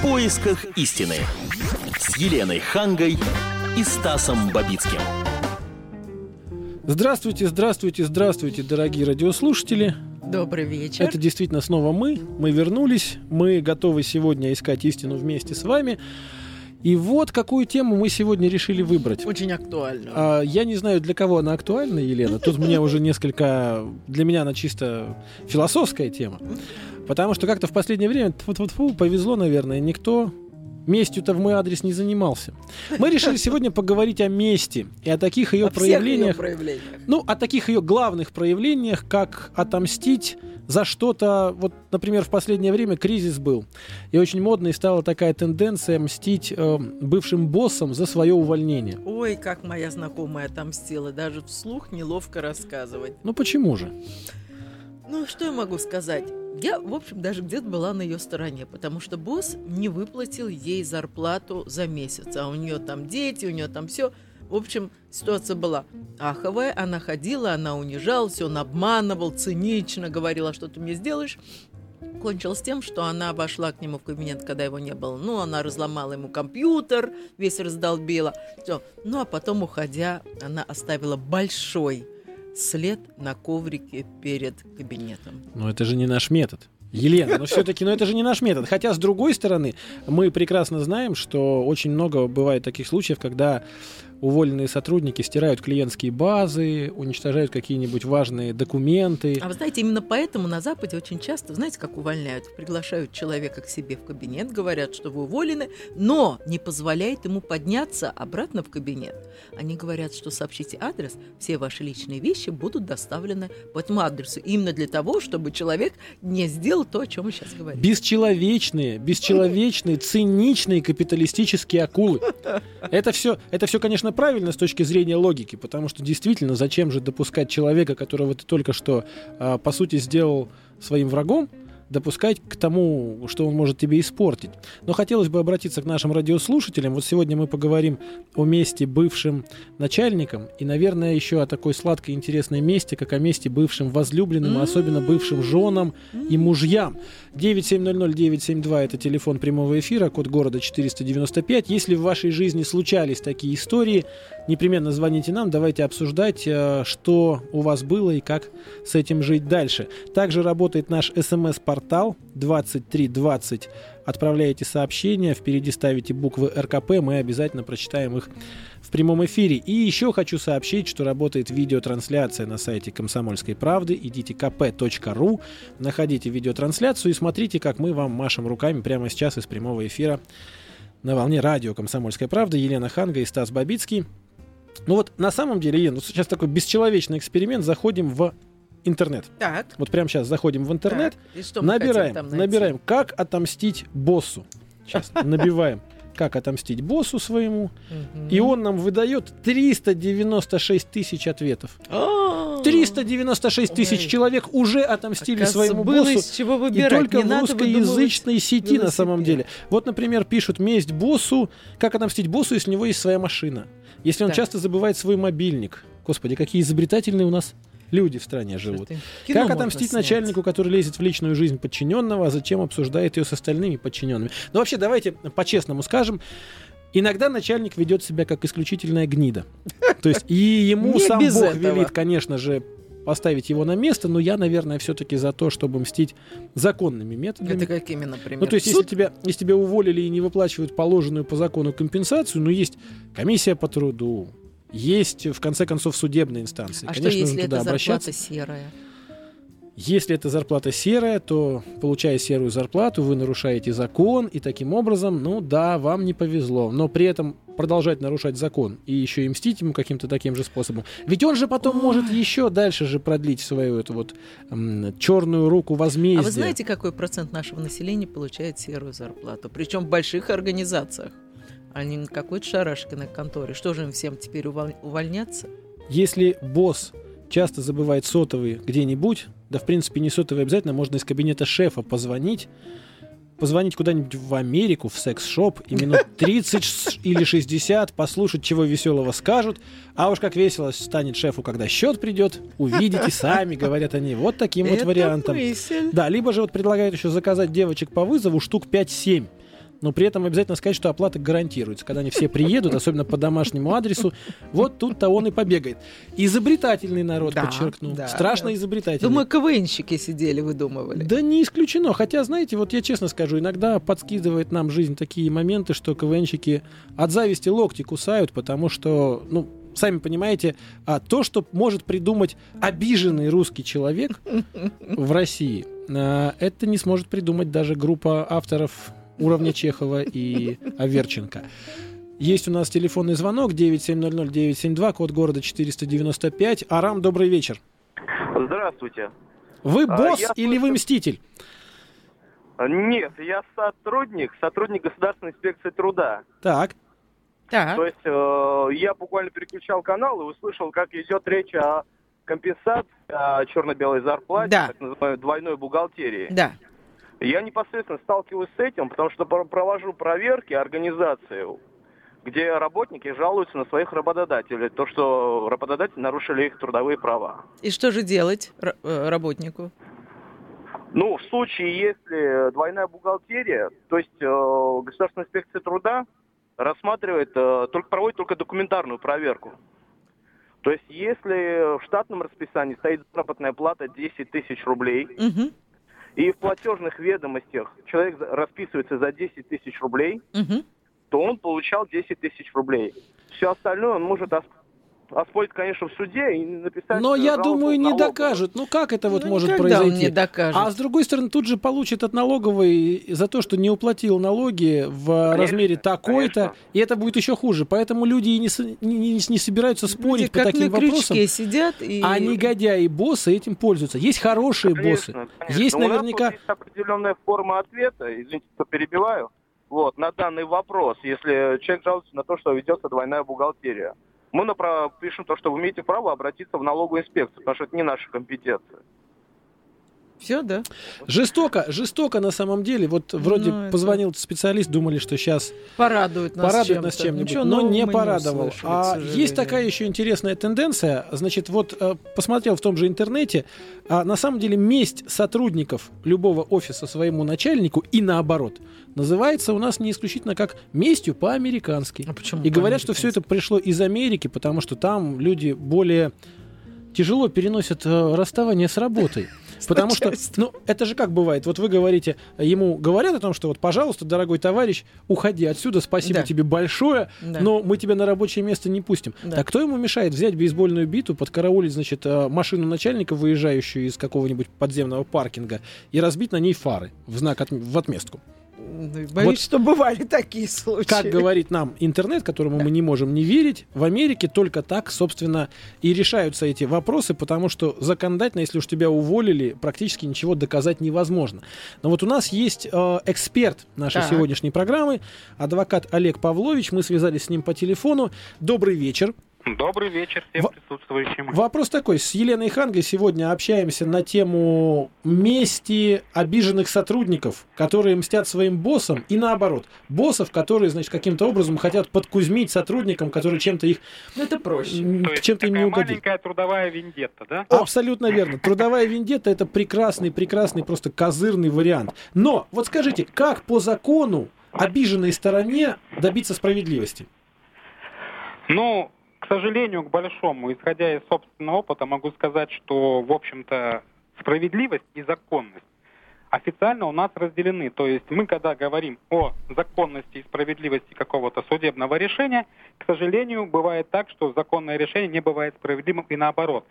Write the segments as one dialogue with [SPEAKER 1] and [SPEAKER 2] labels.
[SPEAKER 1] В поисках истины с Еленой Хангой и Стасом Бабицким.
[SPEAKER 2] Здравствуйте, здравствуйте, здравствуйте, дорогие радиослушатели.
[SPEAKER 3] Добрый вечер.
[SPEAKER 2] Это действительно снова мы. Мы вернулись. Мы готовы сегодня искать истину вместе с вами. И вот какую тему мы сегодня решили выбрать.
[SPEAKER 3] Очень актуально.
[SPEAKER 2] А, я не знаю, для кого она актуальна, Елена. Тут мне уже несколько... Для меня она чисто философская тема. Потому что как-то в последнее время, тьфу -тьфу -тьфу, повезло, наверное, никто местью-то в мой адрес не занимался. Мы решили сегодня поговорить о мести и о таких ее
[SPEAKER 3] О
[SPEAKER 2] проявлениях.
[SPEAKER 3] проявлениях.
[SPEAKER 2] Ну, о таких ее главных проявлениях, как отомстить за что-то. Вот, например, в последнее время кризис был. И очень модной стала такая тенденция мстить э, бывшим боссам за свое увольнение.
[SPEAKER 3] Ой, как моя знакомая отомстила. Даже вслух неловко рассказывать.
[SPEAKER 2] Ну почему же?
[SPEAKER 3] Ну, что я могу сказать? Я, в общем, даже где-то была на ее стороне, потому что босс не выплатил ей зарплату за месяц, а у нее там дети, у нее там все. В общем, ситуация была аховая, она ходила, она унижалась, он обманывал, цинично говорила, что ты мне сделаешь. Кончилось тем, что она обошла к нему в кабинет, когда его не было. Ну, она разломала ему компьютер, весь раздолбила. Все. Ну, а потом, уходя, она оставила большой след на коврике перед кабинетом.
[SPEAKER 2] Но это же не наш метод. Елена, но все-таки, но это же не наш метод. Хотя, с другой стороны, мы прекрасно знаем, что очень много бывает таких случаев, когда уволенные сотрудники стирают клиентские базы, уничтожают какие-нибудь важные документы.
[SPEAKER 3] А вы знаете, именно поэтому на Западе очень часто, знаете, как увольняют? Приглашают человека к себе в кабинет, говорят, что вы уволены, но не позволяет ему подняться обратно в кабинет. Они говорят, что сообщите адрес, все ваши личные вещи будут доставлены по этому адресу. Именно для того, чтобы человек не сделал то, о чем мы сейчас говорим.
[SPEAKER 2] Бесчеловечные, бесчеловечные, циничные капиталистические акулы. Это все, это все, конечно, правильно с точки зрения логики, потому что действительно, зачем же допускать человека, которого ты только что, а, по сути, сделал своим врагом, допускать к тому, что он может тебе испортить. Но хотелось бы обратиться к нашим радиослушателям. Вот сегодня мы поговорим о месте бывшим начальникам и, наверное, еще о такой сладкой интересной месте, как о месте бывшим возлюбленным, а особенно бывшим женам и мужьям. 9700-972 это телефон прямого эфира, код города 495. Если в вашей жизни случались такие истории, непременно звоните нам, давайте обсуждать, э, что у вас было и как с этим жить дальше. Также работает наш смс-портал 2320. Отправляете сообщения, впереди ставите буквы РКП, мы обязательно прочитаем их в прямом эфире. И еще хочу сообщить, что работает видеотрансляция на сайте Комсомольской правды. Идите kp.ru, находите видеотрансляцию и смотрите, как мы вам машем руками прямо сейчас из прямого эфира на волне радио «Комсомольская правда». Елена Ханга и Стас Бабицкий. Ну вот на самом деле, Елена, сейчас такой бесчеловечный эксперимент. Заходим в интернет.
[SPEAKER 3] Так.
[SPEAKER 2] Вот прямо сейчас заходим в интернет,
[SPEAKER 3] так. И что
[SPEAKER 2] набираем, набираем, как отомстить боссу. Сейчас набиваем, как отомстить боссу своему. И он нам выдает 396 тысяч ответов.
[SPEAKER 3] А,
[SPEAKER 2] 396 тысяч
[SPEAKER 3] Ой.
[SPEAKER 2] человек уже отомстили
[SPEAKER 3] оказывается,
[SPEAKER 2] своему боссу.
[SPEAKER 3] из чего
[SPEAKER 2] И
[SPEAKER 3] выбирать.
[SPEAKER 2] только
[SPEAKER 3] Не
[SPEAKER 2] в русскоязычной сети на самом деле. Вот, например, пишут месть боссу. Как отомстить боссу, если у него есть своя машина? Если он
[SPEAKER 3] Так.
[SPEAKER 2] часто забывает свой мобильник. Господи, какие изобретательные у нас люди в стране живут. Как отомстить начальнику, который лезет в личную жизнь подчиненного, а затем обсуждает ее с остальными подчиненными? Ну, вообще, давайте по-честному скажем. Иногда начальник ведет себя как исключительная гнида. То есть и ему сам Бог
[SPEAKER 3] этого.
[SPEAKER 2] велит, конечно же, поставить его на место, но я, наверное, все-таки за то, чтобы мстить законными методами.
[SPEAKER 3] Это какими, например?
[SPEAKER 2] Ну, то есть, если тебя, если тебя уволили и не выплачивают положенную по закону компенсацию, ну, есть комиссия по труду, есть, в конце концов, судебные инстанции.
[SPEAKER 3] А что,
[SPEAKER 2] Конечно,
[SPEAKER 3] если
[SPEAKER 2] нужно туда
[SPEAKER 3] это
[SPEAKER 2] обращаться.
[SPEAKER 3] зарплата серая?
[SPEAKER 2] Если эта зарплата серая, то, получая серую зарплату, вы нарушаете закон, и таким образом, ну да, вам не повезло. Но при этом продолжать нарушать закон и еще и мстить ему каким-то таким же способом. Ведь он же потом может еще дальше же продлить свою эту вот м, черную руку возмездия.
[SPEAKER 3] А вы знаете, какой процент нашего населения получает серую зарплату? Причем в больших организациях. А не на какой-то шарашкиной конторе. Что же им всем теперь уволь- увольняться?
[SPEAKER 2] Если босс часто забывает сотовый где-нибудь, да в принципе не сотовый обязательно, можно из кабинета шефа позвонить, позвонить куда-нибудь в Америку, в секс-шоп, и минут 30 ш- или 60 послушать, чего веселого скажут, а уж как весело станет шефу, когда счет придет, увидите сами, говорят они, вот таким вот вариантом.
[SPEAKER 3] мысль.
[SPEAKER 2] Да, либо же вот предлагают еще заказать девочек по вызову штук 5-7. Но при этом обязательно сказать, что оплата гарантируется. Когда они все приедут, особенно по домашнему адресу, вот тут-то он и побегает. Изобретательный народ,
[SPEAKER 3] Да,
[SPEAKER 2] подчеркну.
[SPEAKER 3] да,
[SPEAKER 2] Страшно
[SPEAKER 3] да.
[SPEAKER 2] изобретательный.
[SPEAKER 3] Думаю, КВНщики сидели, выдумывали.
[SPEAKER 2] Да не исключено. Хотя, знаете, вот я честно скажу, иногда подскидывает нам жизнь такие моменты, что КВНщики от зависти локти кусают, потому что, ну, сами понимаете, а то, что может придумать обиженный русский человек в России, а, это не сможет придумать даже группа авторов уровня Чехова и Аверченко. Есть у нас телефонный звонок 9700-972, код города 495. Арам, добрый вечер.
[SPEAKER 4] Здравствуйте.
[SPEAKER 2] Вы
[SPEAKER 4] А,
[SPEAKER 2] босс
[SPEAKER 4] я
[SPEAKER 2] или вы
[SPEAKER 4] слышал-
[SPEAKER 2] мститель?
[SPEAKER 4] Нет, я сотрудник, сотрудник Государственной инспекции труда.
[SPEAKER 2] Так.
[SPEAKER 3] Так.
[SPEAKER 4] То есть э, я буквально переключал канал и услышал, как идет речь о компенсации о черно-белой зарплате,
[SPEAKER 3] Да.
[SPEAKER 4] так называемой двойной бухгалтерии.
[SPEAKER 3] Да.
[SPEAKER 4] Я непосредственно сталкиваюсь с этим, потому что пр- провожу проверки организации, где работники жалуются на своих работодателей, то, что работодатели нарушили их трудовые права.
[SPEAKER 3] И что же делать э, работнику?
[SPEAKER 4] Ну, в случае, если двойная бухгалтерия, то есть э, Государственная инспекция труда рассматривает, э, только проводит только документарную проверку. То есть, если в штатном расписании стоит заработная плата 10 тысяч рублей,
[SPEAKER 3] Мгм,
[SPEAKER 4] и в платежных ведомостях человек расписывается за 10 тысяч рублей,
[SPEAKER 3] мгм.
[SPEAKER 4] то он получал 10 тысяч рублей. Все остальное он может оспорить, конечно, в суде и написать...
[SPEAKER 2] Но
[SPEAKER 4] э,
[SPEAKER 2] я думаю, не
[SPEAKER 4] налоговую.
[SPEAKER 2] докажут. Ну как это вот
[SPEAKER 3] Ну,
[SPEAKER 2] может произойти?
[SPEAKER 3] не докажет.
[SPEAKER 2] А с другой стороны, тут же получит от налоговой за то, что не уплатил налоги в
[SPEAKER 4] Конечно,
[SPEAKER 2] размере такой-то,
[SPEAKER 4] конечно.
[SPEAKER 2] и это будет еще хуже. Поэтому люди и не, не, не- не собираются спорить
[SPEAKER 3] Люди
[SPEAKER 2] по
[SPEAKER 3] как
[SPEAKER 2] таким
[SPEAKER 3] на
[SPEAKER 2] вопросам.
[SPEAKER 3] сидят и...
[SPEAKER 2] А негодяи боссы этим пользуются. Есть хорошие боссы.
[SPEAKER 4] Конечно, конечно.
[SPEAKER 2] Есть
[SPEAKER 4] У нас
[SPEAKER 2] наверняка...
[SPEAKER 4] вот есть определенная форма ответа, извините, что перебиваю, вот, на данный вопрос, если человек жалуется на то, что ведется двойная бухгалтерия. Мы напра- пишем то, что вы имеете право обратиться в налоговую инспекцию, потому что это не наша компетенция.
[SPEAKER 3] Все, да?
[SPEAKER 2] Жестоко, жестоко на самом деле. Вот вроде
[SPEAKER 3] Ну, это-
[SPEAKER 2] позвонил специалист, думали, что сейчас
[SPEAKER 3] Порадует нас
[SPEAKER 2] порадует
[SPEAKER 3] чем-то.
[SPEAKER 2] нас чем-нибудь,
[SPEAKER 3] Ничего
[SPEAKER 2] но не порадовал.
[SPEAKER 3] услышали, к
[SPEAKER 2] а есть такая еще интересная тенденция. Значит, вот э, посмотрел в том же интернете, а, на самом деле месть сотрудников любого офиса своему начальнику и наоборот называется у нас не исключительно как местью по-американски.
[SPEAKER 3] А почему
[SPEAKER 2] И говорят, что все это пришло из Америки, потому что там люди более тяжело переносят э, расставание с работой. Потому что, ну, это же как бывает. Вот вы говорите, ему говорят о том, что вот, пожалуйста, дорогой товарищ, уходи отсюда, спасибо
[SPEAKER 3] Да.
[SPEAKER 2] тебе большое,
[SPEAKER 3] Да.
[SPEAKER 2] но мы тебя на рабочее место не пустим.
[SPEAKER 3] Да.
[SPEAKER 2] Так кто ему мешает взять бейсбольную биту, подкараулить, значит, э, машину начальника, выезжающую из какого-нибудь подземного паркинга, и разбить на ней фары в знак от- в отместку?
[SPEAKER 3] Боюсь,
[SPEAKER 2] Вот-
[SPEAKER 3] что бывали такие случаи.
[SPEAKER 2] Как говорит нам интернет, которому мы не можем не верить, в Америке только так, собственно, и решаются эти вопросы, потому что законодательно, если уж тебя уволили, практически ничего доказать невозможно. Но вот у нас есть э, эксперт нашей
[SPEAKER 3] Так.
[SPEAKER 2] сегодняшней программы, адвокат Олег Павлович. Мы связались с ним по телефону. Добрый вечер.
[SPEAKER 5] Добрый вечер всем
[SPEAKER 2] Во-
[SPEAKER 5] присутствующим.
[SPEAKER 2] Вопрос такой. С Еленой Хангой сегодня общаемся на тему мести обиженных сотрудников, которые мстят своим боссам, и наоборот. Боссов, которые, значит, каким-то образом хотят подкузмить сотрудникам, которые чем-то их...
[SPEAKER 3] Ну, это проще.
[SPEAKER 2] чем-то им не угодили.
[SPEAKER 5] маленькая трудовая виндетта, да?
[SPEAKER 2] Абсолютно верно. Трудовая вендетта это прекрасный, прекрасный, просто козырный вариант. Но вот скажите, как по закону обиженной стороне добиться справедливости?
[SPEAKER 5] Ну, сожалению, к большому, исходя из собственного опыта, могу сказать, что, в общем-то, справедливость и законность официально у нас разделены. То есть мы, когда говорим о законности и справедливости какого-то судебного решения, к сожалению, бывает так, что законное решение не бывает справедливым и наоборот.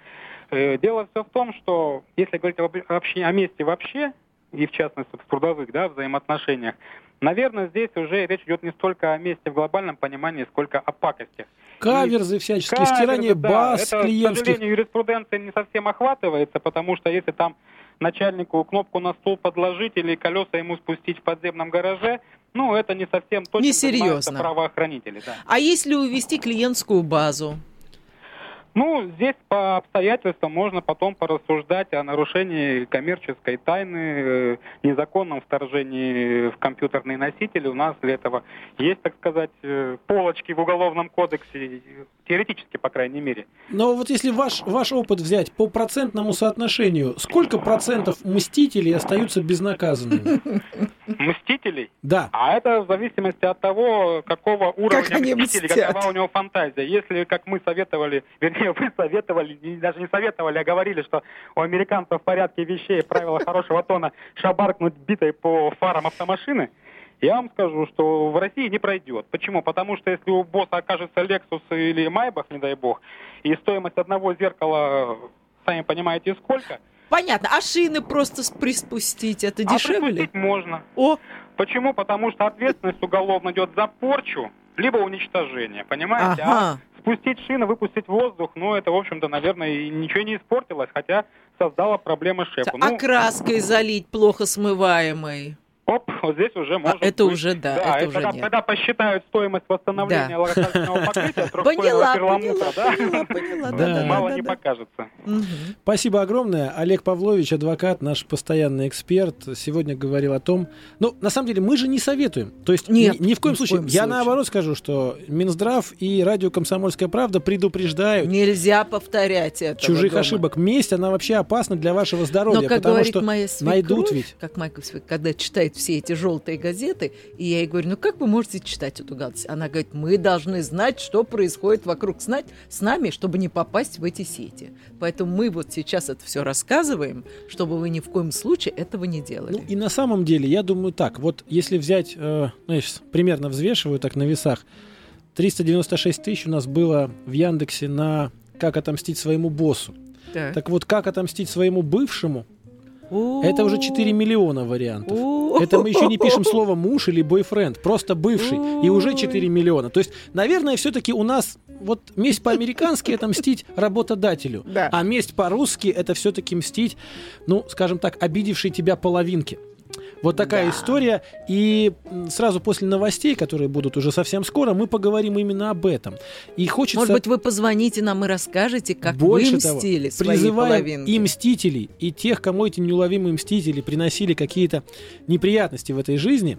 [SPEAKER 5] Э, Дело все в том, что если говорить об- вообще о месте вообще, и в частности в трудовых да, взаимоотношениях, наверное, здесь уже речь идет не столько о месте в глобальном понимании, сколько о пакостях.
[SPEAKER 2] Каверзы всяческие,
[SPEAKER 5] Каверзы,
[SPEAKER 2] стирание
[SPEAKER 5] да,
[SPEAKER 2] баз
[SPEAKER 5] это, К
[SPEAKER 2] клиентских.
[SPEAKER 5] сожалению, юриспруденция не совсем охватывается, потому что если там начальнику кнопку на стул подложить или колеса ему спустить в подземном гараже, ну, это не совсем точно
[SPEAKER 3] Несерьезно.
[SPEAKER 5] правоохранители. Да.
[SPEAKER 3] А если увести клиентскую базу?
[SPEAKER 5] Ну, здесь по обстоятельствам можно потом порассуждать о нарушении коммерческой тайны, э, незаконном вторжении в компьютерные носители. У нас для этого есть, так сказать, э, полочки в Уголовном кодексе, теоретически, по крайней мере.
[SPEAKER 2] Но вот если ваш, ваш опыт взять по процентному соотношению, сколько процентов мстителей остаются безнаказанными?
[SPEAKER 5] Мстителей?
[SPEAKER 2] Да.
[SPEAKER 5] А это в зависимости от того, какого уровня
[SPEAKER 3] Как
[SPEAKER 5] мстителей,
[SPEAKER 3] мстят.
[SPEAKER 5] какова у него фантазия. Если, как мы советовали, вернее, вы советовали, даже не советовали, а говорили, что у американцев в порядке вещей, правила хорошего тона, шабаркнуть битой по фарам автомашины, я вам скажу, что в России не пройдет. Почему? Потому что если у босса окажется Lexus или Майбах, не дай бог, и стоимость одного зеркала, сами понимаете, сколько,
[SPEAKER 3] Понятно. А шины просто приспустить, это
[SPEAKER 5] а
[SPEAKER 3] дешевле?
[SPEAKER 5] припустить можно.
[SPEAKER 3] О,
[SPEAKER 5] Почему? Потому что ответственность уголовно идет за порчу, либо уничтожение, понимаете? А
[SPEAKER 3] ага.
[SPEAKER 5] Спустить шины, выпустить воздух, ну, это, в общем-то, наверное, ничего не испортилось, хотя создало проблемы шефу.
[SPEAKER 3] А краской залить плохо смываемой.
[SPEAKER 5] Оп, вот здесь уже может
[SPEAKER 3] это
[SPEAKER 5] быть.
[SPEAKER 3] уже да,
[SPEAKER 5] Да,
[SPEAKER 3] это уже
[SPEAKER 5] когда,
[SPEAKER 3] нет.
[SPEAKER 5] когда посчитают стоимость восстановления
[SPEAKER 3] Да.
[SPEAKER 5] лакокрасочного покрытия
[SPEAKER 3] Поняла, поняла,
[SPEAKER 5] да,
[SPEAKER 3] поняла, поняла,
[SPEAKER 2] Да.
[SPEAKER 3] да,
[SPEAKER 5] мало
[SPEAKER 3] да,
[SPEAKER 5] не
[SPEAKER 3] да.
[SPEAKER 5] покажется.
[SPEAKER 2] Спасибо огромное. Олег Павлович, адвокат, наш постоянный эксперт, сегодня говорил о том... Ну, на самом деле, мы же не советуем. То есть,
[SPEAKER 3] Нет,
[SPEAKER 2] ни, ни в коем
[SPEAKER 3] ни в
[SPEAKER 2] случае.
[SPEAKER 3] коем
[SPEAKER 2] Я
[SPEAKER 3] случае.
[SPEAKER 2] наоборот скажу, что Минздрав и радио «Комсомольская правда» предупреждают
[SPEAKER 3] Нельзя повторять этого
[SPEAKER 2] чужих
[SPEAKER 3] дома.
[SPEAKER 2] ошибок. Месть, она вообще опасна для вашего здоровья.
[SPEAKER 3] Но, как
[SPEAKER 2] потому
[SPEAKER 3] говорит
[SPEAKER 2] что
[SPEAKER 3] моя свекровь,
[SPEAKER 2] найдут ведь.
[SPEAKER 3] как Майкл Свек, когда читает все эти желтые газеты, и я ей говорю, ну как вы можете читать эту гадость? Она говорит, мы должны знать, что происходит вокруг знать с нами, чтобы не попасть в эти сети. Поэтому мы вот сейчас это все рассказываем, чтобы вы ни в коем случае этого не делали.
[SPEAKER 2] Ну и на самом деле, я думаю так, вот если взять, э, ну, я примерно взвешиваю так на весах, 396 тысяч у нас было в Яндексе на «Как отомстить своему боссу».
[SPEAKER 3] Так.
[SPEAKER 2] Так вот, «Как отомстить своему бывшему» это уже 4 миллиона вариантов. Это мы еще не пишем слово муж или бойфренд, просто бывший, и уже 4 миллиона. То есть, наверное, все-таки у нас вот месть по-американски это мстить работодателю,
[SPEAKER 3] Да.
[SPEAKER 2] а месть по-русски это все-таки мстить, ну, скажем так, обидевшей тебя половинке. Вот такая
[SPEAKER 3] Да.
[SPEAKER 2] история. И сразу после новостей, которые будут уже совсем скоро, мы поговорим именно об этом. И хочется
[SPEAKER 3] Может быть, вы позвоните нам и расскажете, как
[SPEAKER 2] больше
[SPEAKER 3] вы
[SPEAKER 2] того,
[SPEAKER 3] мстили своей
[SPEAKER 2] призываем
[SPEAKER 3] половинке.
[SPEAKER 2] и мстителей, и тех, кому эти неуловимые мстители приносили какие-то неприятности в этой жизни.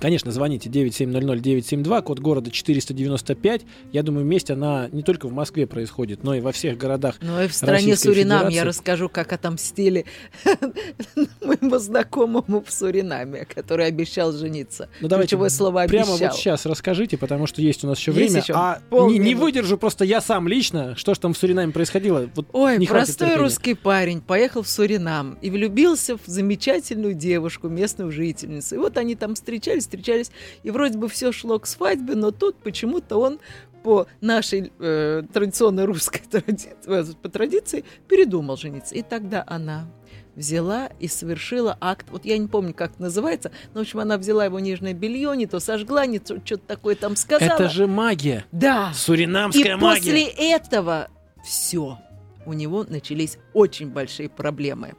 [SPEAKER 2] Конечно, звоните 9700-972, код города 495. Я думаю, месть, она не только в Москве происходит, но и во всех городах.
[SPEAKER 3] Ну и в стране
[SPEAKER 2] Российской
[SPEAKER 3] Суринам я
[SPEAKER 2] Федерации.
[SPEAKER 3] расскажу, как отомстили моему знакомому в Суринаме, который обещал жениться.
[SPEAKER 2] Ну, давайте
[SPEAKER 3] Ключевое слово
[SPEAKER 2] Прямо вот сейчас расскажите, потому что есть у нас еще время.
[SPEAKER 3] еще
[SPEAKER 2] а не, выдержу просто я сам лично, что ж там в Суринаме происходило. Вот
[SPEAKER 3] Ой,
[SPEAKER 2] не
[SPEAKER 3] простой русский парень поехал в Суринам и влюбился в замечательную девушку, местную жительницу. И вот они там встречались, встречались, и вроде бы все шло к свадьбе, но тут почему-то он по нашей э, традиционной русской тради- э, по традиции передумал жениться. И тогда она взяла и совершила акт, вот я не помню, как это называется, но, в общем, она взяла его нижнее белье, не то сожгла, не то что-то такое там сказала.
[SPEAKER 2] Это же магия.
[SPEAKER 3] Да,
[SPEAKER 2] Суринамская
[SPEAKER 3] и
[SPEAKER 2] магия.
[SPEAKER 3] после этого все. У него начались очень большие проблемы.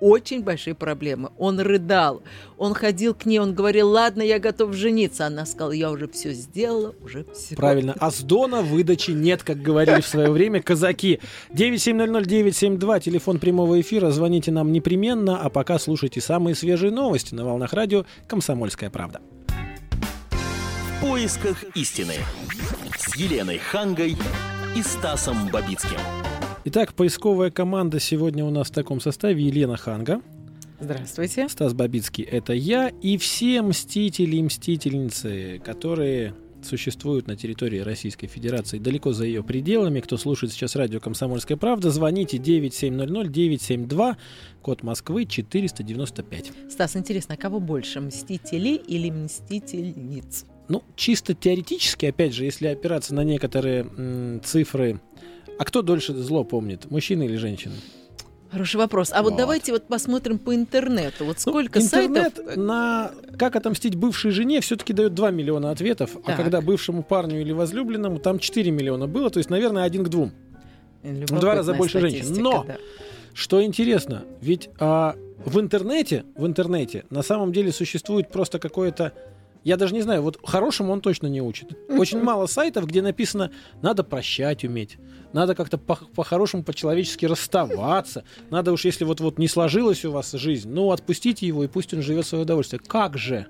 [SPEAKER 3] Очень большие проблемы. Он рыдал. Он ходил к ней, он говорил, ладно, я готов жениться. Она сказала, я уже все сделала, уже все.
[SPEAKER 2] Правильно. А с Дона выдачи нет, как говорили в свое время казаки. 9700972, телефон прямого эфира. Звоните нам непременно, а пока слушайте самые свежие новости на волнах радио «Комсомольская правда».
[SPEAKER 1] В поисках истины. С Еленой Хангой и Стасом Бабицким.
[SPEAKER 2] Итак, поисковая команда сегодня у нас в таком составе. Елена Ханга,
[SPEAKER 3] Здравствуйте.
[SPEAKER 2] Стас Бабицкий – это я, и все мстители и мстительницы, которые существуют на территории Российской Федерации, далеко за ее пределами. Кто слушает сейчас радио «Комсомольская правда», звоните 9700-972, код Москвы 495.
[SPEAKER 3] Стас, интересно, а кого больше, мстителей или мстительниц?
[SPEAKER 2] Ну, чисто теоретически, опять же, если опираться на некоторые м, цифры, а кто дольше зло помнит, мужчина или женщина?
[SPEAKER 3] Хороший вопрос. А вот,
[SPEAKER 2] Вот.
[SPEAKER 3] давайте вот посмотрим по интернету. Вот
[SPEAKER 2] Ну,
[SPEAKER 3] сколько
[SPEAKER 2] интернет
[SPEAKER 3] сайтов...
[SPEAKER 2] на как отомстить бывшей жене все-таки дает 2 миллиона ответов, а
[SPEAKER 3] Так.
[SPEAKER 2] когда бывшему парню или возлюбленному там 4 миллиона было, то есть, наверное, один к двум. в два раза больше женщин. Но!
[SPEAKER 3] да.
[SPEAKER 2] Что интересно, ведь а, в интернете, в интернете на самом деле существует просто какое-то, Я даже не знаю, вот хорошему он точно не учит. Очень мало сайтов, где написано «надо прощать уметь», надо как-то по- по-хорошему, по-человечески расставаться, надо уж, если вот-вот не сложилась у вас жизнь, ну, отпустите его, и пусть он живет в свое удовольствие. Как же?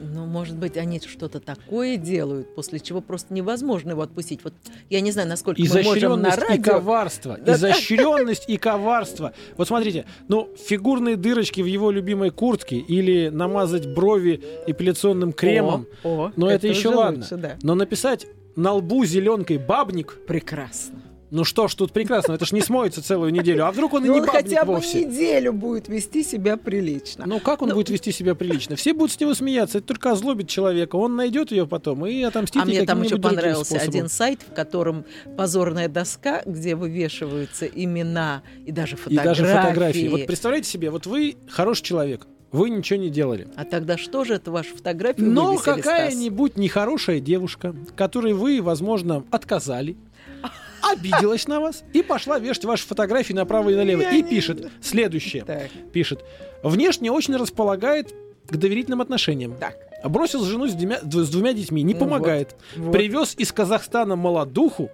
[SPEAKER 3] Ну, может быть, они что-то такое делают, после чего просто невозможно его отпустить. Вот я не знаю, насколько мы можем на
[SPEAKER 2] Изощренность и
[SPEAKER 3] радио...
[SPEAKER 2] коварство.
[SPEAKER 3] Да.
[SPEAKER 2] Изощренность и коварство. Вот смотрите, ну, фигурные дырочки в его любимой куртке или намазать брови эпиляционным кремом,
[SPEAKER 3] О, о,
[SPEAKER 2] но это, еще
[SPEAKER 3] уже
[SPEAKER 2] ладно.
[SPEAKER 3] лучше, да.
[SPEAKER 2] Но написать на лбу зеленкой бабник,
[SPEAKER 3] Прекрасно.
[SPEAKER 2] Ну что ж тут прекрасно, это ж не смоется целую неделю. А вдруг он и
[SPEAKER 3] Ну,
[SPEAKER 2] не
[SPEAKER 3] он
[SPEAKER 2] бабник
[SPEAKER 3] хотя бы
[SPEAKER 2] вовсе?
[SPEAKER 3] неделю будет вести себя прилично.
[SPEAKER 2] Ну как он
[SPEAKER 3] Ну-
[SPEAKER 2] будет вести себя прилично? Все будут с него смеяться, это только озлобит человека. Он найдет ее потом и отомстит
[SPEAKER 3] А мне там еще понравился
[SPEAKER 2] способом.
[SPEAKER 3] один сайт, в котором позорная доска, где вывешиваются имена и даже
[SPEAKER 2] И
[SPEAKER 3] фотографии.
[SPEAKER 2] даже фотографии. Вот представляете себе, вот вы хороший человек, вы ничего не делали.
[SPEAKER 3] А тогда что же это ваша фотография
[SPEAKER 2] Но какая-нибудь нехорошая девушка, которой вы, возможно, отказали, обиделась на вас и пошла вешать ваши фотографии направо и налево.
[SPEAKER 3] Я
[SPEAKER 2] И
[SPEAKER 3] не-
[SPEAKER 2] пишет следующее.
[SPEAKER 3] Так,
[SPEAKER 2] Пишет. Внешне очень располагает к доверительным отношениям.
[SPEAKER 3] так.
[SPEAKER 2] Бросил жену с, двумя- с двумя детьми, не
[SPEAKER 3] Ну
[SPEAKER 2] помогает.
[SPEAKER 3] вот.
[SPEAKER 2] Привез из Казахстана молодуху,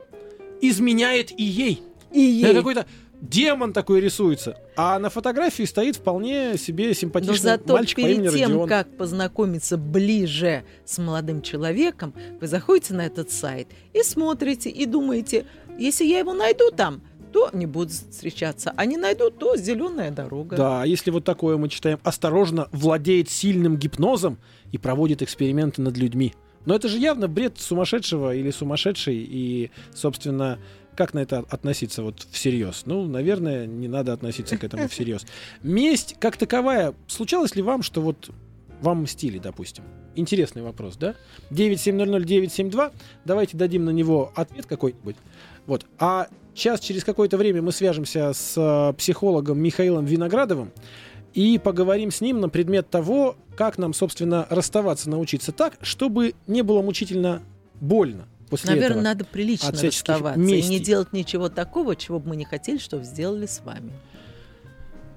[SPEAKER 2] изменяет и ей.
[SPEAKER 3] И
[SPEAKER 2] Это
[SPEAKER 3] ей.
[SPEAKER 2] какой-то демон такой рисуется. А на фотографии стоит вполне себе
[SPEAKER 3] Но
[SPEAKER 2] симпатичный
[SPEAKER 3] зато
[SPEAKER 2] мальчик по имени
[SPEAKER 3] перед тем,
[SPEAKER 2] Родион.
[SPEAKER 3] как познакомиться ближе с молодым человеком, вы заходите на этот сайт и смотрите, и думаете, если я его найду там, то не буду встречаться. А не найду, то зеленая дорога.
[SPEAKER 2] Да, а если вот такое мы читаем, осторожно владеет сильным гипнозом и проводит эксперименты над людьми. Но это же явно бред сумасшедшего или сумасшедшей, и, собственно, как на это относиться вот всерьез? Ну, наверное, не надо относиться к этому всерьез. Месть как таковая, случалось ли вам, что вот вам мстили, допустим? Интересный вопрос, да? 9700972, давайте дадим на него ответ какой-нибудь. Вот. А сейчас, через какое-то время мы свяжемся с э, психологом Михаилом Виноградовым и поговорим с ним на предмет того, как нам, собственно, расставаться научиться так, чтобы не было мучительно больно после
[SPEAKER 3] Наверное,
[SPEAKER 2] этого.
[SPEAKER 3] надо прилично
[SPEAKER 2] от
[SPEAKER 3] расставаться и
[SPEAKER 2] местей.
[SPEAKER 3] не делать ничего такого, чего бы мы не хотели, чтобы сделали с вами.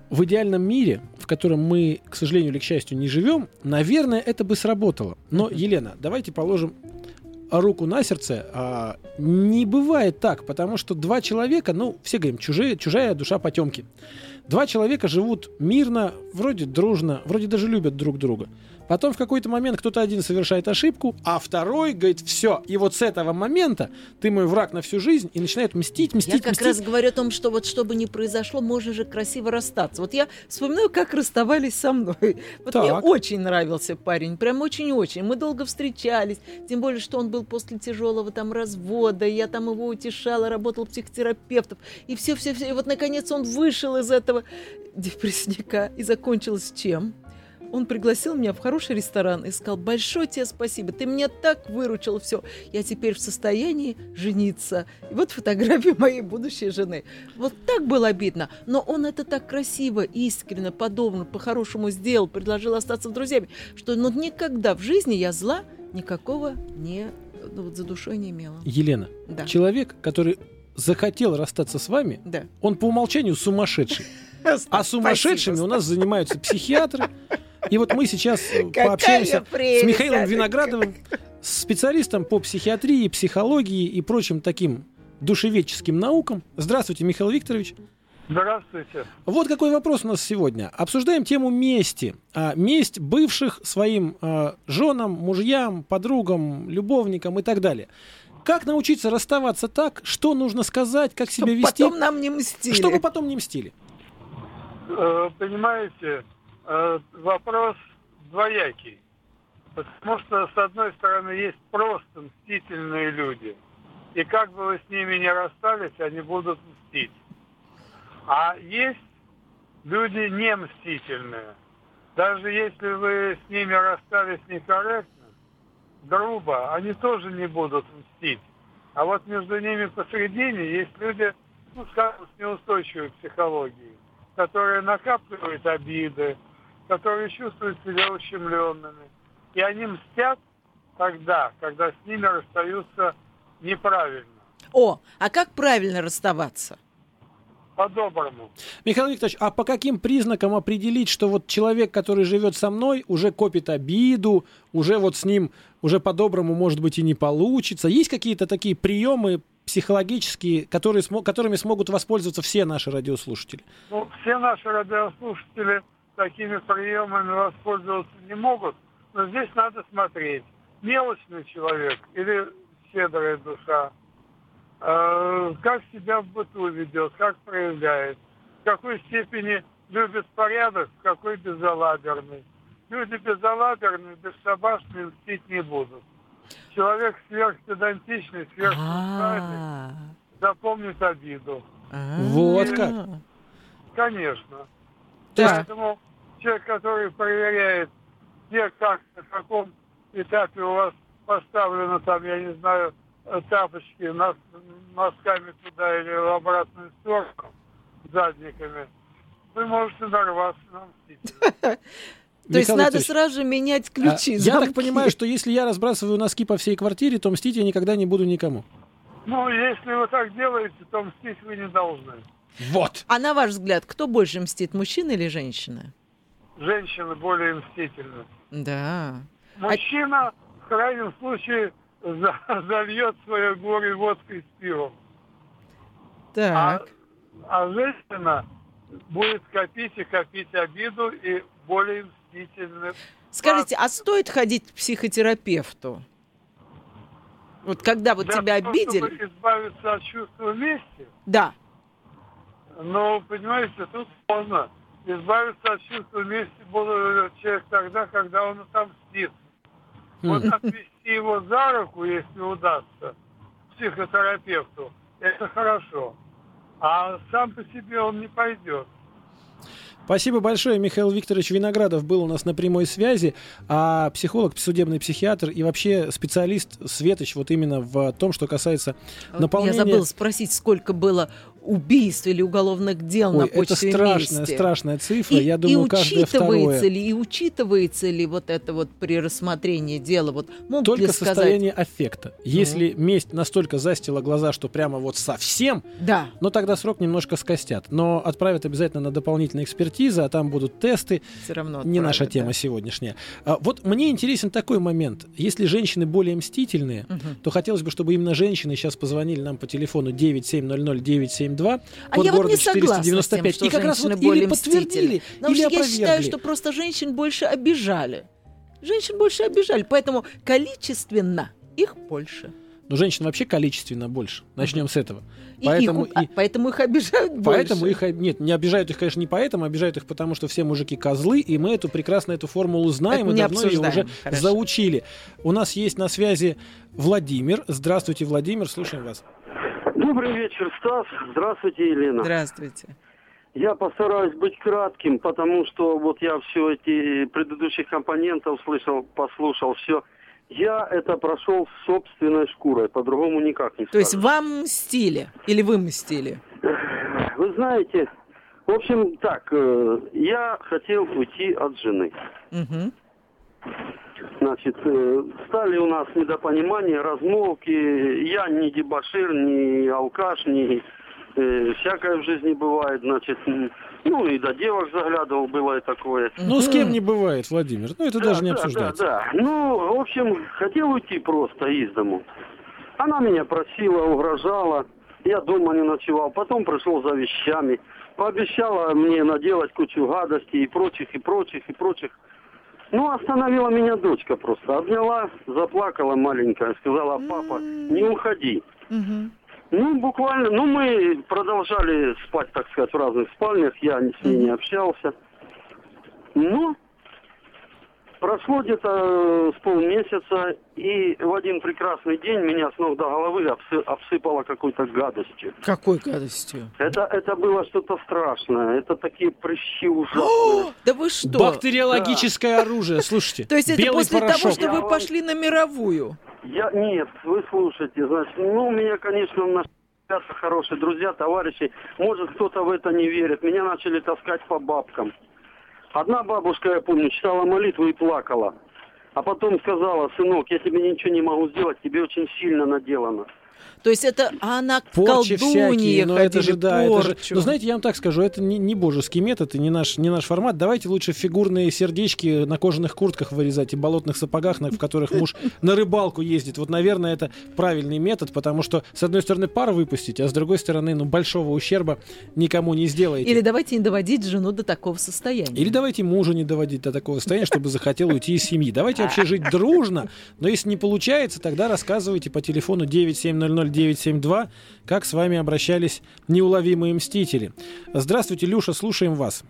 [SPEAKER 2] В идеальном мире, в котором мы, к сожалению или к счастью, не живем, наверное, это бы сработало. Но, Елена, давайте положим руку на сердце. а, не бывает так, потому что два человека, ну, все говорим, чужие, чужая душа потемки. Два человека живут мирно, вроде дружно, вроде даже любят друг друга. Потом в какой-то момент кто-то один совершает ошибку, а второй говорит, все, и вот с этого момента ты мой враг на всю жизнь, и начинает мстить, мстить,
[SPEAKER 3] Я как
[SPEAKER 2] мстить.
[SPEAKER 3] раз говорю о том, что вот что бы ни произошло, можно же красиво расстаться. Вот я вспоминаю, как расставались со мной. Вот мне
[SPEAKER 2] Так.
[SPEAKER 3] очень нравился парень, прям очень-очень. Мы долго встречались, тем более, что он был после тяжелого там развода, я там его утешала, работал психотерапевтом, и все-все-все. И вот, наконец, он вышел из этого депрессника, и закончилось чем? Он пригласил меня в хороший ресторан и сказал, большое тебе спасибо, ты меня так выручил, все, я теперь в состоянии жениться. И вот фотография моей будущей жены. Вот так было обидно, но он это так красиво, искренне, подобно, по-хорошему сделал, предложил остаться друзьями, что ну, никогда в жизни я зла никакого не, ну, вот за душой не имела.
[SPEAKER 2] Елена,
[SPEAKER 3] Да.
[SPEAKER 2] человек, который захотел расстаться с вами,
[SPEAKER 3] Да.
[SPEAKER 2] он по умолчанию сумасшедший. А сумасшедшими у нас занимаются психиатры. И вот мы сейчас э,
[SPEAKER 3] Какая
[SPEAKER 2] пообщаемся с Михаилом Виноградовым, специалистом по психиатрии, психологии и прочим таким душеведческим наукам. Здравствуйте, Михаил Викторович.
[SPEAKER 6] Здравствуйте.
[SPEAKER 2] Вот какой вопрос у нас сегодня. Обсуждаем тему мести. А, месть бывших своим а, женам, мужьям, подругам, любовникам и так далее. Как научиться расставаться так, что нужно сказать, как
[SPEAKER 3] Чтоб
[SPEAKER 2] себя вести,
[SPEAKER 3] потом нам не мстили.
[SPEAKER 2] чтобы потом не мстили?
[SPEAKER 6] Э, Понимаете, э, вопрос двоякий. Потому что, с одной стороны, есть просто мстительные люди. И как бы вы с ними не расстались, они будут мстить. А есть люди не мстительные. Даже если вы с ними расстались некорректно, грубо, они тоже не будут мстить. А вот между ними посередине есть люди, ну, скажем, с неустойчивой психологией, которые накапливают обиды, которые чувствуют себя ущемленными. И они мстят тогда, когда с ними расстаются неправильно.
[SPEAKER 3] О, а как правильно расставаться?
[SPEAKER 6] по-доброму.
[SPEAKER 2] Михаил Викторович, а по каким признакам определить, что вот человек, который живет со мной, уже копит обиду, уже вот с ним уже по-доброму, может быть, и не получится? Есть какие-то такие приемы психологические, которые, которыми смогут воспользоваться все наши радиослушатели?
[SPEAKER 6] Ну, все наши радиослушатели такими приемами воспользоваться не могут, но здесь надо смотреть, мелочный человек или щедрая душа, Э, как себя в быту ведет, как проявляет, в какой степени любит порядок, в какой безалаберный. Люди безалаберные, бесшабашные мстить не будут. Человек сверхпедантичный, сверхпунктуальный
[SPEAKER 3] А,
[SPEAKER 6] запомнит обиду.
[SPEAKER 3] а.
[SPEAKER 2] Вот как.
[SPEAKER 6] Конечно.
[SPEAKER 3] Так.
[SPEAKER 6] Поэтому человек, который проверяет, где, как, на каком этапе у вас поставлено там, я не знаю, тапочки нос- носками туда или в обратную сторону, задниками, вы можете нарваться на мстителя.
[SPEAKER 3] То есть надо сразу менять ключи.
[SPEAKER 2] а, я так понимаю, что если я разбрасываю носки по всей квартире, то мстить я никогда не буду никому.
[SPEAKER 6] Ну, если вы так делаете, то мстить вы не должны.
[SPEAKER 2] Вот.
[SPEAKER 3] А на ваш взгляд, кто больше мстит, мужчина или женщина?
[SPEAKER 6] Женщины более мстительны.
[SPEAKER 3] Да.
[SPEAKER 6] Мужчина в крайнем случае за- зальет свое горе водкой с пивом. А,
[SPEAKER 3] Так.
[SPEAKER 6] а женщина будет копить и копить обиду и более мстительны.
[SPEAKER 3] Скажите, а стоит ходить к психотерапевту? Вот когда вот
[SPEAKER 6] Для
[SPEAKER 3] тебя
[SPEAKER 6] того,
[SPEAKER 3] обидели,
[SPEAKER 6] чтобы избавиться от чувства мести,
[SPEAKER 3] да,
[SPEAKER 6] но, понимаете, тут можно избавиться от чувства мести будет человек тогда, когда он отомстит. Вот отвести его за руку, если удастся, психотерапевту, это хорошо. А сам по себе он не пойдет.
[SPEAKER 2] Спасибо большое. Михаил Викторович Виноградов был у нас на прямой связи, а психолог, судебный психиатр и вообще специалист Светоч вот именно в том, что касается
[SPEAKER 3] Вот
[SPEAKER 2] наполнения...
[SPEAKER 3] я забыла спросить, сколько было убийств или уголовных дел на
[SPEAKER 2] Ой, это
[SPEAKER 3] почве
[SPEAKER 2] страшная,
[SPEAKER 3] мести.
[SPEAKER 2] страшная цифра.
[SPEAKER 3] И,
[SPEAKER 2] Я
[SPEAKER 3] и
[SPEAKER 2] думаю, каждое
[SPEAKER 3] учитывается
[SPEAKER 2] второе.
[SPEAKER 3] ли, и учитывается ли вот это вот при рассмотрении дела? Вот могут
[SPEAKER 2] Только
[SPEAKER 3] ли сказать?
[SPEAKER 2] состояние аффекта. Если месть настолько застила глаза, что прямо вот совсем,
[SPEAKER 3] Да.
[SPEAKER 2] но тогда срок немножко скостят. Но отправят обязательно на дополнительные экспертизы, а там будут тесты.
[SPEAKER 3] Все равно
[SPEAKER 2] Не наша тема
[SPEAKER 3] да.
[SPEAKER 2] сегодняшняя. А, вот мне интересен такой момент. Если женщины более мстительные,
[SPEAKER 3] Мгм.
[SPEAKER 2] то хотелось бы, чтобы именно женщины сейчас позвонили нам по телефону 9700-972,
[SPEAKER 3] А я вот с тем,
[SPEAKER 2] 495.
[SPEAKER 3] что
[SPEAKER 2] и как раз вот или подтвердили.
[SPEAKER 3] Потому
[SPEAKER 2] или
[SPEAKER 3] что я считаю,
[SPEAKER 2] опровергли.
[SPEAKER 3] что просто женщин больше обижали. Женщин больше обижали, поэтому количественно их больше.
[SPEAKER 2] Но женщин вообще количественно больше. Начнем с этого.
[SPEAKER 3] И
[SPEAKER 2] Поэтому
[SPEAKER 3] их, а,
[SPEAKER 2] и-
[SPEAKER 3] поэтому их обижают больше.
[SPEAKER 2] Поэтому их, нет, не обижают их, конечно, не поэтому, обижают их потому, что все мужики козлы, и мы эту прекрасно эту формулу знаем
[SPEAKER 3] Это
[SPEAKER 2] и давно ее уже
[SPEAKER 3] Хорошо.
[SPEAKER 2] заучили. У нас есть на связи Владимир. Здравствуйте, Владимир, слушаем вас.
[SPEAKER 7] Добрый вечер, Стас. Здравствуйте, Елена.
[SPEAKER 3] Здравствуйте.
[SPEAKER 7] Я постараюсь быть кратким, потому что вот я все эти предыдущих компонентов слышал, послушал, все. Я это прошел собственной шкурой, по-другому никак не
[SPEAKER 3] То есть вам мстили или вы мстили?
[SPEAKER 7] Вы знаете, в общем, так, э, я хотел уйти от жены.
[SPEAKER 3] Мгм.
[SPEAKER 7] Значит, э, стали у нас недопонимания, размолвки. Я не дебошир, не алкаш, не э, всякое в жизни бывает, значит. Ну, и до девок заглядывал, было и такое.
[SPEAKER 2] Ну, с кем не бывает, Владимир. Ну, это
[SPEAKER 7] Да,
[SPEAKER 2] даже не
[SPEAKER 7] да,
[SPEAKER 2] обсуждается.
[SPEAKER 7] Да, да. Ну, в общем, хотел уйти просто из дому. Она меня просила, угрожала. Я дома не ночевал. Потом пришел за вещами. Пообещала мне наделать кучу гадостей и прочих, и прочих, и прочих. Ну, остановила меня дочка просто. Обняла, заплакала маленькая, сказала, папа, не уходи. Ну, буквально, ну, мы продолжали спать, так сказать, в разных спальнях, я с ней не общался. Ну, прошло где-то э, с полмесяца, и в один прекрасный день меня с ног до головы обсы- обсыпало какой-то гадостью.
[SPEAKER 3] Какой гадостью?
[SPEAKER 7] Это, это было что-то страшное, это такие прыщи ужасные.
[SPEAKER 3] Да вы что?
[SPEAKER 2] Бактериологическое оружие, слушайте.
[SPEAKER 3] То есть это после
[SPEAKER 2] порошок.
[SPEAKER 3] того, что вы пошли на мировую?
[SPEAKER 7] Я, нет, вы слушайте, значит, ну, у меня, конечно, на хорошие друзья, товарищи. Может, кто-то в это не верит. Меня начали таскать по бабкам. Одна бабушка, я помню, читала молитву и плакала. А потом сказала, сынок, я тебе ничего не могу сделать, тебе очень сильно наделано.
[SPEAKER 3] То есть это она
[SPEAKER 2] Порчи всякие,
[SPEAKER 3] колдунье
[SPEAKER 2] но это
[SPEAKER 3] ходили,
[SPEAKER 2] же, да, это же...
[SPEAKER 3] порчу.
[SPEAKER 2] Ну, знаете, я вам так скажу, это не, не божеский метод и не наш, не наш формат. Давайте лучше фигурные сердечки на кожаных куртках вырезать и болотных сапогах, на- в которых муж на рыбалку ездит. Вот, наверное, это правильный метод, потому что, с одной стороны, пар выпустить, а с другой стороны, ну, большого ущерба никому не сделаете.
[SPEAKER 3] Или давайте не доводить жену до такого состояния.
[SPEAKER 2] Или давайте мужа не доводить до такого состояния, чтобы захотел уйти из семьи. Давайте вообще жить дружно, но если не получается, тогда рассказывайте по телефону 9700972, как с вами обращались неуловимые мстители. Здравствуйте, Люша, слушаем вас.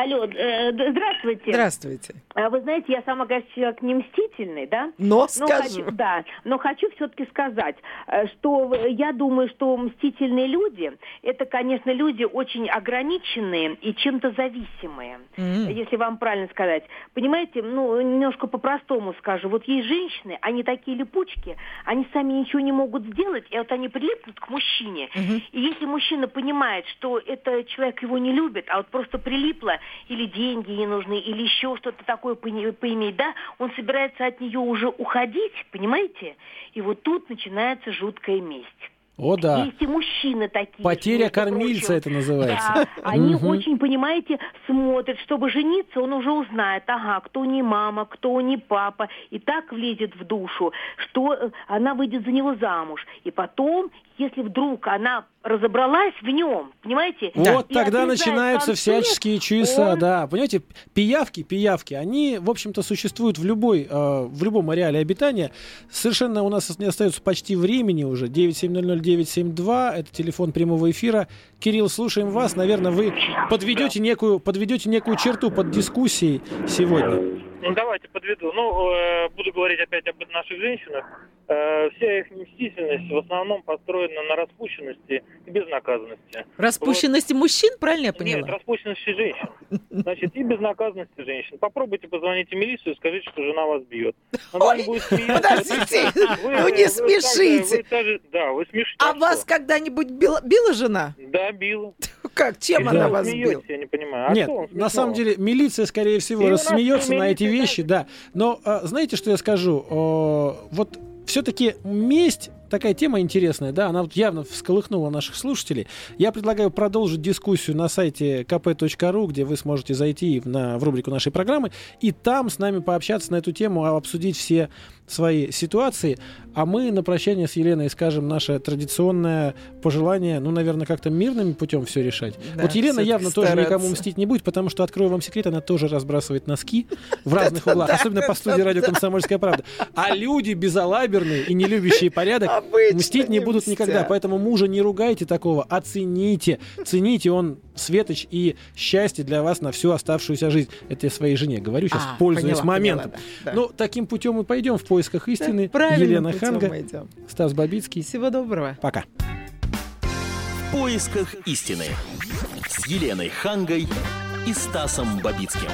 [SPEAKER 8] Алло, э, здравствуйте.
[SPEAKER 3] Здравствуйте.
[SPEAKER 8] А Вы знаете, я сама, конечно, человек не мстительный, да?
[SPEAKER 3] Но
[SPEAKER 8] Но
[SPEAKER 3] скажу.
[SPEAKER 8] хочу, да, но хочу все-таки сказать, э, что я думаю, что мстительные люди, это, конечно, люди очень ограниченные и чем-то зависимые,
[SPEAKER 3] М.
[SPEAKER 8] если вам правильно сказать. Понимаете, ну, немножко по-простому скажу. Вот есть женщины, они такие липучки, они сами ничего не могут сделать, и вот они прилипнут к мужчине.
[SPEAKER 3] Мгм.
[SPEAKER 8] И если мужчина понимает, что это человек его не любит, а вот просто прилипло, или деньги ей нужны, или еще что-то такое поиметь, да, он собирается от нее уже уходить, понимаете? И вот тут начинается жуткая месть.
[SPEAKER 2] О, да.
[SPEAKER 8] Есть и мужчины такие.
[SPEAKER 2] Потеря кормильца
[SPEAKER 8] прочим.
[SPEAKER 2] это называется.
[SPEAKER 8] Да, они очень, понимаете, смотрят, чтобы жениться, он уже узнает, ага, кто не мама, кто не папа, и так влезет в душу, что э, она выйдет за него замуж. И потом, если вдруг она разобралась в нем, понимаете?
[SPEAKER 2] Вот
[SPEAKER 8] и
[SPEAKER 2] тогда начинаются
[SPEAKER 8] концы,
[SPEAKER 2] всяческие чудеса,
[SPEAKER 8] он-
[SPEAKER 2] да. Понимаете, пиявки, пиявки, они, в общем-то, существуют в любой, э, в любом ареале обитания. Совершенно у нас не остается почти времени уже. 9700972, это телефон прямого эфира. Кирилл, слушаем вас. Наверное, вы подведете некую, подведете некую черту под дискуссией сегодня.
[SPEAKER 9] Ну, давайте подведу. Ну, э, буду говорить опять об наших женщинах. Э, вся их мстительность в основном построена на распущенности и безнаказанности.
[SPEAKER 3] Распущенности мужчин, правильно я поняла?
[SPEAKER 9] Нет, распущенности женщин. Значит, и безнаказанности женщин. Попробуйте позвоните милицию и скажите, что жена вас бьет. Она
[SPEAKER 3] Ой,
[SPEAKER 9] будет смеяться.
[SPEAKER 3] подождите,
[SPEAKER 9] Вы-
[SPEAKER 3] ну не
[SPEAKER 9] вы
[SPEAKER 3] смешите.
[SPEAKER 9] вы даже- да, вы смешите.
[SPEAKER 3] А вас когда-нибудь била, била жена?
[SPEAKER 9] Да, била.
[SPEAKER 3] Как? Чем
[SPEAKER 9] И
[SPEAKER 3] она вас била?
[SPEAKER 9] Я не понимаю. А
[SPEAKER 2] Нет, на самом деле милиция, скорее всего,
[SPEAKER 9] И
[SPEAKER 2] рассмеется на эти вещи, да. Но а, знаете, что я скажу? О, вот все-таки месть такая тема интересная, да, она вот явно всколыхнула наших слушателей. Я предлагаю продолжить дискуссию на сайте kp.ru, где вы сможете зайти в, на, в рубрику нашей программы, и там с нами пообщаться на эту тему, а обсудить все свои ситуации. А мы на прощание с Еленой скажем наше традиционное пожелание, ну, наверное, как-то мирным путем все решать.
[SPEAKER 3] Да,
[SPEAKER 2] вот Елена явно тоже
[SPEAKER 3] стараться.
[SPEAKER 2] никому мстить не будет, потому что, открою вам секрет, она тоже разбрасывает носки в разных углах, особенно по студии радио «Комсомольская правда». А люди безалаберные и не любящие порядок
[SPEAKER 3] Обычно
[SPEAKER 2] мстить не
[SPEAKER 3] не
[SPEAKER 2] будут
[SPEAKER 3] мстят.
[SPEAKER 2] никогда. Поэтому мужа не ругайте такого, оцените. Цените он светоч и счастье для вас на всю оставшуюся жизнь. Это я своей жене говорю сейчас,
[SPEAKER 3] А,
[SPEAKER 2] пользуясь
[SPEAKER 3] поняла,
[SPEAKER 2] моментом.
[SPEAKER 3] поняла, да, да.
[SPEAKER 2] Ну, таким путем мы пойдем в поисках истины.
[SPEAKER 3] Правильным
[SPEAKER 2] Елена
[SPEAKER 3] путем
[SPEAKER 2] Ханга,
[SPEAKER 3] мы идем.
[SPEAKER 2] Стас Бабицкий.
[SPEAKER 3] Всего доброго.
[SPEAKER 2] Пока.
[SPEAKER 1] В поисках истины с Еленой Хангой и Стасом Бабицким.